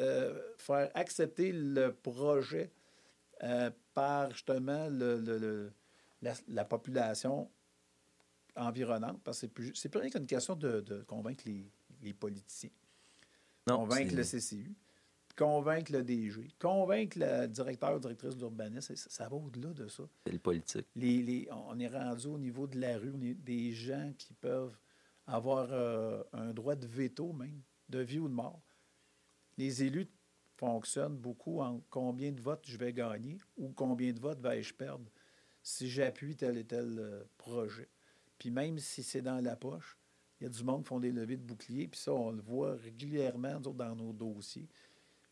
euh, faire accepter le projet euh, par justement le, le- le- la, la population environnante, parce que c'est plus, plus rien qu'une question de, de convaincre les, les politiciens, Non, convaincre le CCU, convaincre le DG, convaincre le directeur ou directrice d'urbanisme, ça, ça va au-delà de ça. c'est le politique. Les, les- on est rendu au niveau de la rue, on est des gens qui peuvent avoir euh, un droit de veto même, de vie ou de mort. Les élus fonctionnent beaucoup en combien de votes je vais gagner ou combien de votes vais-je perdre si j'appuie tel et tel euh, projet. Puis même si c'est dans la poche, il y a du monde qui font des levées de boucliers, puis ça, on le voit régulièrement nous autres, dans nos dossiers.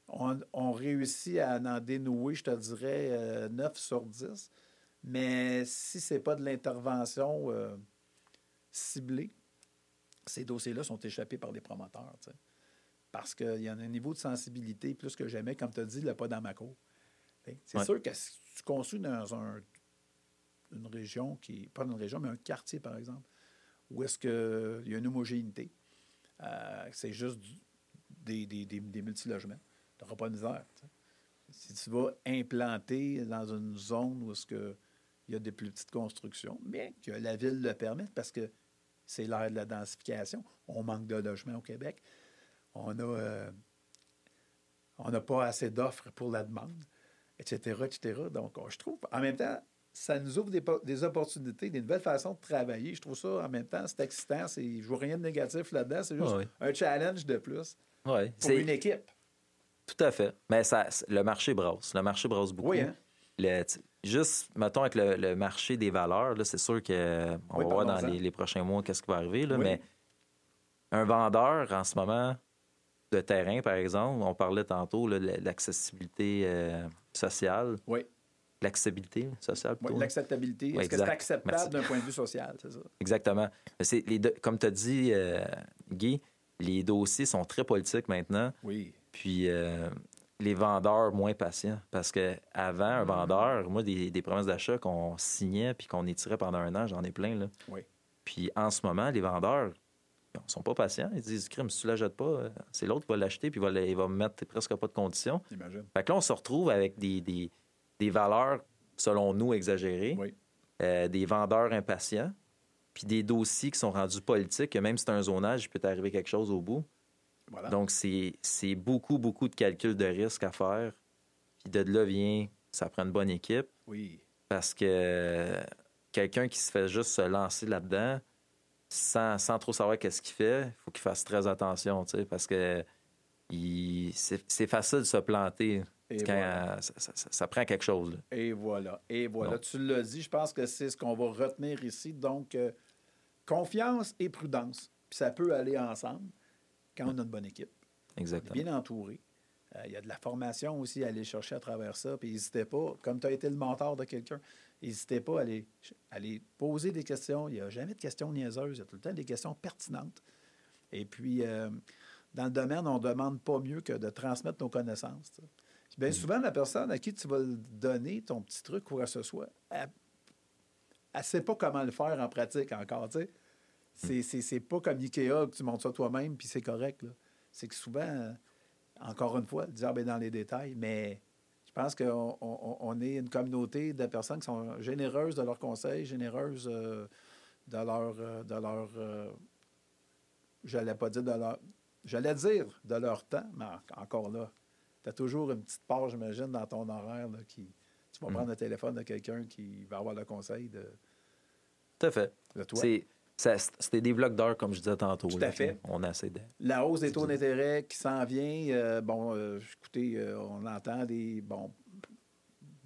On, on réussit à en dénouer, je te dirais, euh, 9 sur 10. Mais si ce n'est pas de l'intervention euh, ciblée, ces dossiers-là sont échappés par les promoteurs. Parce qu'il y en a un niveau de sensibilité plus que jamais, comme tu as dit, le pas dans ma cour. C'est Ouais. sûr que si tu construis dans un- une région qui, pas une région, mais un quartier, par exemple, où est-ce qu'il y a une homogénéité, euh, c'est juste des, des, des, multilogements, tu n'auras pas de misère. Si tu vas implanter dans une zone où est-ce que il y a des plus petites constructions, mais que la ville le permette parce que c'est l'ère de la densification. On manque de logements au Québec. On a, euh, on n'a pas assez d'offres pour la demande, etc., etc. Donc, on- je trouve, en même temps, ça nous ouvre des, po- des opportunités, des nouvelles façons de travailler. Je trouve ça, en même temps, c'est excitant. Je vois rien de négatif là-dedans. C'est juste oui. un challenge de plus Ouais, pour c'est une équipe. tout à fait. Mais ça, le marché brasse. Le marché brasse beaucoup. Oui, hein? Le- juste, mettons, avec le, le marché des valeurs, là, c'est sûr que on Oui, va voir dans les, les prochains mois qu'est-ce qui va arriver. Là, Oui. Mais un vendeur, en ce moment, de terrain, par exemple, on parlait tantôt là, de l'accessibilité euh, sociale. Oui. L'accessibilité sociale, Oui, plutôt. l'acceptabilité. Est-ce que c'est acceptable d'un point de vue social? C'est ça? Exactement. Les deux- comme tu as dit, euh, Guy, les dossiers sont très politiques maintenant. Oui. Puis euh, les vendeurs moins patients. Parce que avant un vendeur, moi, des, des promesses d'achat qu'on signait puis qu'on étirait pendant un an, j'en ai plein. Là. Oui. Puis en ce moment, les vendeurs ils sont pas patients. Ils disent crime, si tu la jettes pas, euh, c'est l'autre qui va l'acheter puis il va, il va me mettre presque pas de conditions. J'imagine. Fait que là, on se retrouve avec des, des, des valeurs, selon nous, exagérées, Oui. euh, des vendeurs impatients, puis des dossiers qui sont rendus politiques, que même si c'est un zonage, il peut t'arriver quelque chose au bout. Voilà. Donc, c'est beaucoup, beaucoup de calculs de risque à faire. Puis de là vient, ça prend une bonne équipe oui. parce que quelqu'un qui se fait juste se lancer là-dedans sans, sans trop savoir qu'est-ce qu'il fait, il faut qu'il fasse très attention, parce que c'est facile de se planter quand voilà. ça, ça- ça- ça prend quelque chose. là. Et voilà. Et voilà. Tu l'as dit, je pense que c'est ce qu'on va retenir ici. Donc, euh, confiance et prudence. Puis ça peut aller ensemble quand on a une bonne équipe, Exactement. bien entourée. Euh, Il y a de la formation aussi à aller chercher à travers ça. Puis n'hésitez pas, comme tu as été le mentor de quelqu'un, n'hésitez pas à aller, à aller poser des questions. Il n'y a jamais de questions niaiseuses. Il y a tout le temps des questions pertinentes. Et puis, euh, dans le domaine, on ne demande pas mieux que de transmettre nos connaissances. Bien souvent, la personne à qui tu vas le donner, ton petit truc, quoi que ce soit, elle ne sait pas comment le faire en pratique encore. tu sais. C'est, c'est, c'est pas comme Ikea que tu montes ça toi-même, puis c'est correct. là. C'est que souvent, euh, encore une fois, le diable est dans les détails, mais je pense qu'on on, on est une communauté de personnes qui sont généreuses de leurs conseils, généreuses euh, de leur. euh, de leur euh, j'allais pas dire de leur. J'allais dire de leur temps, mais en- encore là, tu as toujours une petite part, j'imagine, dans ton horaire là, qui. Tu vas Mm. prendre le téléphone de quelqu'un qui va avoir le conseil de, Tout à fait. de toi. C'était des blocs d'heures, comme je disais tantôt. Tout là, à fait. On a assez de. La hausse des taux d'intérêt qui s'en vient, euh, bon, euh, écoutez, euh, on entend des, bon,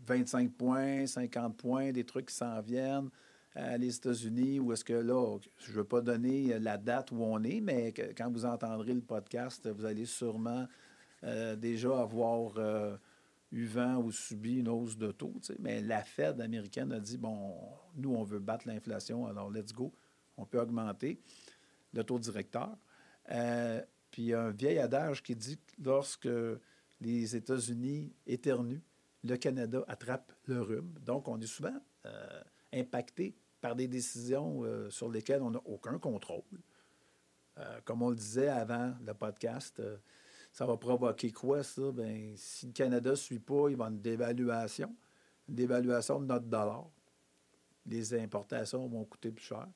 25 points, 50 points, des trucs qui s'en viennent. Les États-Unis, où est-ce que là, je ne veux pas donner la date où on est, mais que- quand vous entendrez le podcast, vous allez sûrement euh, déjà avoir euh, eu vent ou subi une hausse de taux. Mais la Fed américaine a dit, bon, nous, on veut battre l'inflation, alors let's go, on peut augmenter le taux directeur. Euh, puis il y a un vieil adage qui dit que lorsque les États-Unis éternuent, le Canada attrape le rhume. Donc, on est souvent impacté par des décisions sur lesquelles on n'a aucun contrôle. Comme on le disait avant le podcast, ça va provoquer quoi, ça? Ben, si le Canada ne suit pas, il va y avoir une dévaluation, une dévaluation de notre dollar. Les importations vont coûter plus cher.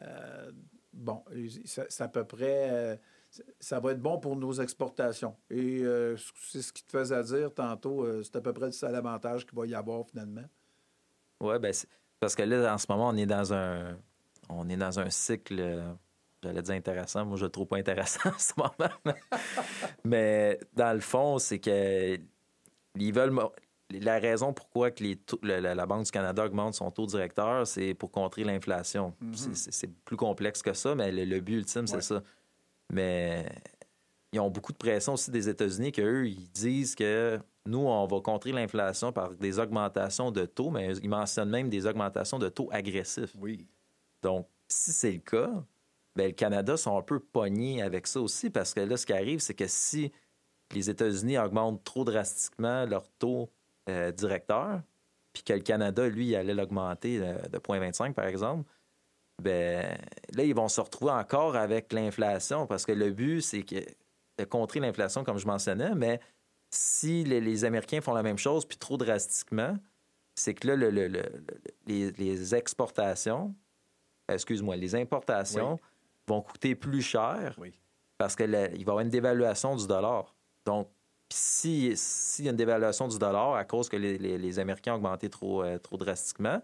Euh, bon, c'est à peu près. euh, ça va être bon pour nos exportations. Et euh, c'est ce qui te faisait dire tantôt, c'est à peu près le seul avantage qu'il va y avoir finalement. Oui, c'est- parce que là, en ce moment, on est dans un, on est dans un cycle, j'allais dire intéressant. Moi, je le trouve pas intéressant en ce moment. Mais dans le fond, c'est que ils veulent. La raison pourquoi que les taux- la, Banque du Canada augmente son taux directeur, c'est pour contrer l'inflation. C'est- C'est c'est plus complexe que ça, mais le, le but ultime, c'est Ouais. ça. Mais ils ont beaucoup de pression aussi des États-Unis qu'eux, ils disent que nous, on va contrer l'inflation par des augmentations de taux, mais ils mentionnent même des augmentations de taux agressifs. Oui. Donc, si c'est le cas, ben, le Canada sont un peu pognés avec ça aussi, parce que là, ce qui arrive, c'est que si les États-Unis augmentent trop drastiquement leur taux euh, directeur, puis que le Canada, lui, allait l'augmenter euh, de 0,25 par exemple, ben là, ils vont se retrouver encore avec l'inflation, parce que le but, c'est que de contrer l'inflation, comme je mentionnais, mais si les, Américains font la même chose, puis trop drastiquement, c'est que là, le- le- le- le- les, les exportations, excuse-moi, les importations vont coûter plus cher Oui. parce qu'il va y avoir une dévaluation du dollar. Donc, puis si- s'il y a une dévaluation du dollar à cause que les, les- les Américains ont augmenté trop, euh, trop drastiquement,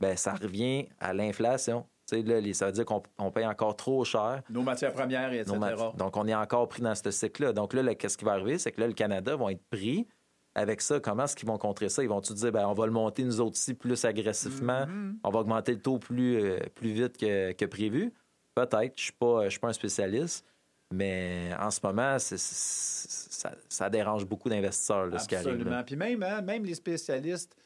ben ça revient à l'inflation. Là, ça veut dire qu'on on paye encore trop cher. Nos matières premières, etc. mat- Donc, on est encore pris dans ce cycle-là. Donc là, là, qu'est-ce qui va arriver? C'est que là, le Canada va être pris avec ça. Comment est-ce qu'ils vont contrer ça? Ils vont-tu dire, ben, on va le monter nous autres aussi plus agressivement? Mhm. On va augmenter le taux plus, euh, plus vite que, que prévu? Peut-être. Je ne suis pas un spécialiste. Mais en ce moment, ça, dérange beaucoup d'investisseurs, ce qui arrive. Absolument. Puis même, hein, même les spécialistes,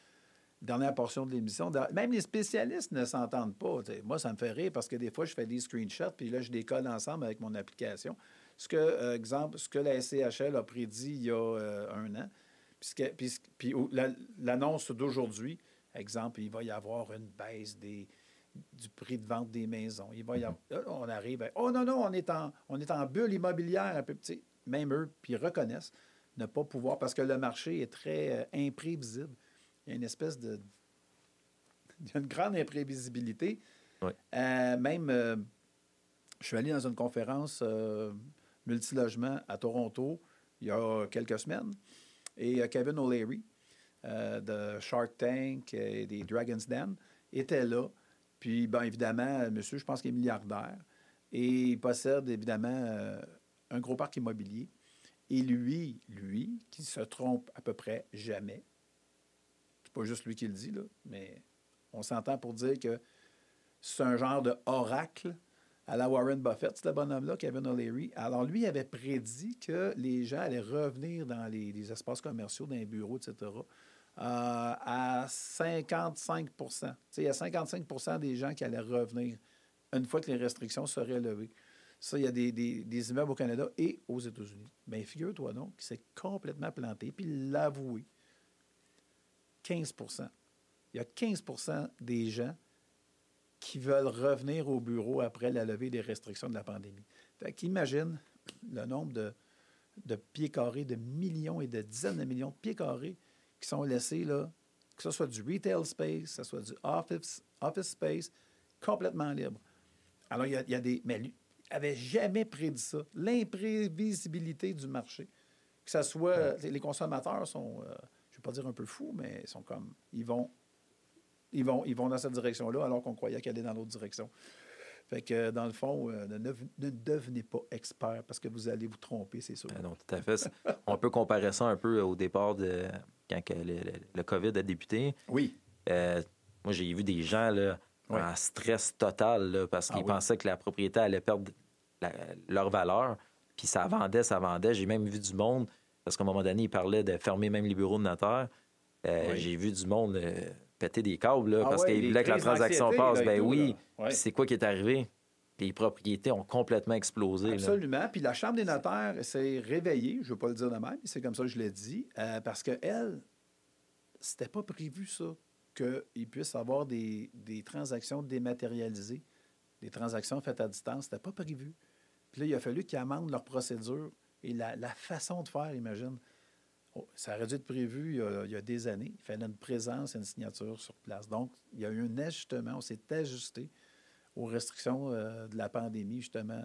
dernière portion de l'émission, même les spécialistes ne s'entendent pas. Moi, ça me fait rire parce que des fois, je fais des screenshots, puis là, je décolle ensemble avec mon application. Ce que, euh, exemple, ce que la SCHL a prédit il y a euh, un an, puis, l'annonce d'aujourd'hui, exemple, il va y avoir une baisse des, du prix de vente des maisons. Il va y avoir, là, on arrive, à- oh non, non, on est en, on est en bulle immobilière un peu petit. Même eux, puis ils reconnaissent ne pas pouvoir, parce que le marché est très euh, imprévisible. Il y a une espèce de. Il y a une grande imprévisibilité. Oui. Euh, même, euh, je suis allé dans une conférence multilogement à Toronto il y a quelques semaines. Et Kevin O'Leary de Shark Tank et des Dragon's Den était là. Puis, bien évidemment, monsieur, je pense qu'il est milliardaire. Et il possède évidemment euh, un gros parc immobilier. Et lui, lui, qui se trompe à peu près jamais, c'est pas juste lui qui le dit, là, mais on s'entend pour dire que c'est un genre de oracle à la Warren Buffett, ce bonhomme-là, Kevin O'Leary. Alors, lui avait prédit que les gens allaient revenir dans les espaces commerciaux, dans les bureaux, etc., euh, à 55 Tu sais, Il y a 55% des gens qui allaient revenir une fois que les restrictions seraient levées. Ça, il y a des, des- immeubles au Canada et aux États-Unis. Bien, figure-toi donc qu'il s'est complètement planté, puis il l'a avoué. 15% Il y a 15% des gens qui veulent revenir au bureau après la levée des restrictions de la pandémie. Fait qu'imagine le nombre de, de pieds carrés, de millions et de dizaines de millions de pieds carrés qui sont laissés, là, que ce soit du retail space, que ce soit du office, office space, complètement libre. Alors, il y a, il y a des. Mais lui avait jamais prédit ça. L'imprévisibilité du marché. Que ce soit. Les consommateurs sont, euh, je ne vais pas dire un peu fous, mais ils sont comme. Ils vont. Ils vont, ils vont dans cette direction-là alors qu'on croyait qu'elle est dans l'autre direction. Fait que, dans le fond, euh, ne, ne- ne devenez pas expert parce que vous allez vous tromper, c'est sûr. Ah non, tout à fait. On peut comparer ça un peu au départ de quand que le, COVID a débuté. Oui. Euh, moi, j'ai vu des gens là, Ouais. en stress total là, parce Ah qu'ils oui. pensaient que la propriété allait perdre la- leur valeur. Puis ça vendait, ça vendait. J'ai même vu du monde, parce qu'à un moment donné, ils parlaient de fermer même les bureaux de notaire. Euh, Oui. J'ai vu du monde euh, péter des câbles là, Ah parce ouais, qu'ils voulaient que la transaction passe. Ben tout, oui. Ouais. C'est quoi qui est arrivé? Les propriétés ont complètement explosé. Absolument. Puis la Chambre des notaires s'est réveillée, je ne veux pas le dire de même, mais c'est comme ça que je l'ai dit, euh, parce qu'elle, c'était pas prévu, ça, qu'ils puissent avoir des, des transactions dématérialisées, des transactions faites à distance. C'était pas prévu. Puis là, il a fallu qu'ils amendent leur procédure et la, façon de faire, imagine. Oh, ça aurait dû être prévu il y, a, il y, a, des années. Il fallait une présence et une signature sur place. Donc, il y a eu un ajustement. On s'est ajusté aux restrictions euh, de la pandémie, justement,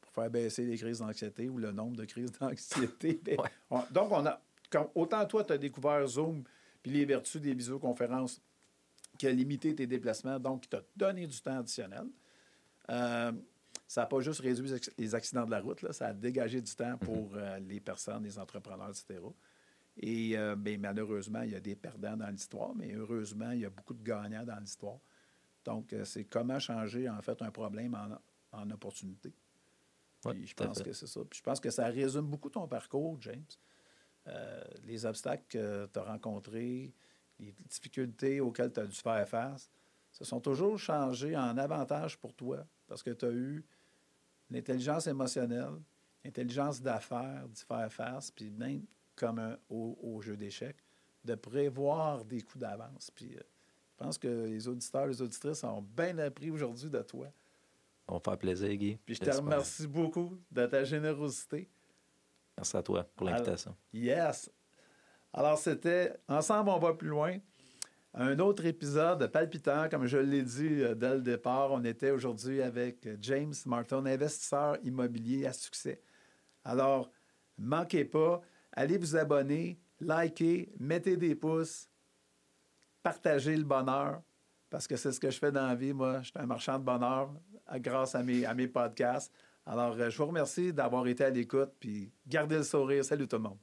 pour faire baisser les crises d'anxiété ou le nombre de crises d'anxiété. ouais. donc, on a, autant toi, tu as découvert Zoom puis les vertus des visioconférences qui a limité tes déplacements, donc qui t'a donné du temps additionnel. Euh, ça n'a pas juste réduit les accidents de la route, là, ça a dégagé du temps pour euh, les personnes, les entrepreneurs, etc. Et euh, bien, malheureusement, il y a des perdants dans l'histoire, mais heureusement, il y a beaucoup de gagnants dans l'histoire. Donc, euh, c'est comment changer, en fait, un problème en, en opportunité. Ouais, Puis je pense que c'est ça. Puis je pense que ça résume beaucoup ton parcours, James. Euh, les obstacles que tu as rencontrés, les difficultés auxquelles tu as dû faire face, se sont toujours changés en avantage pour toi parce que tu as eu l'intelligence émotionnelle, l'intelligence d'affaires, d'y faire face, puis même comme un, au, au, jeu d'échecs, de prévoir des coups d'avance. Puis euh, je pense que les auditeurs, les auditrices ont bien appris aujourd'hui de toi. On va faire plaisir, Guy. Puis je te remercie beaucoup de ta générosité. Merci à toi pour l'invitation. Yes. Alors, c'était Ensemble, on va plus loin. Un autre épisode palpitant, comme je l'ai dit dès le départ. On était aujourd'hui avec James Martin, investisseur immobilier à succès. Alors, manquez pas, allez vous abonner, likez, mettez des pouces, partagez le bonheur, parce que c'est ce que je fais dans la vie. Moi, je suis un marchand de bonheur grâce à mes, à mes podcasts. Alors, je vous remercie d'avoir été à l'écoute, puis gardez le sourire. Salut tout le monde.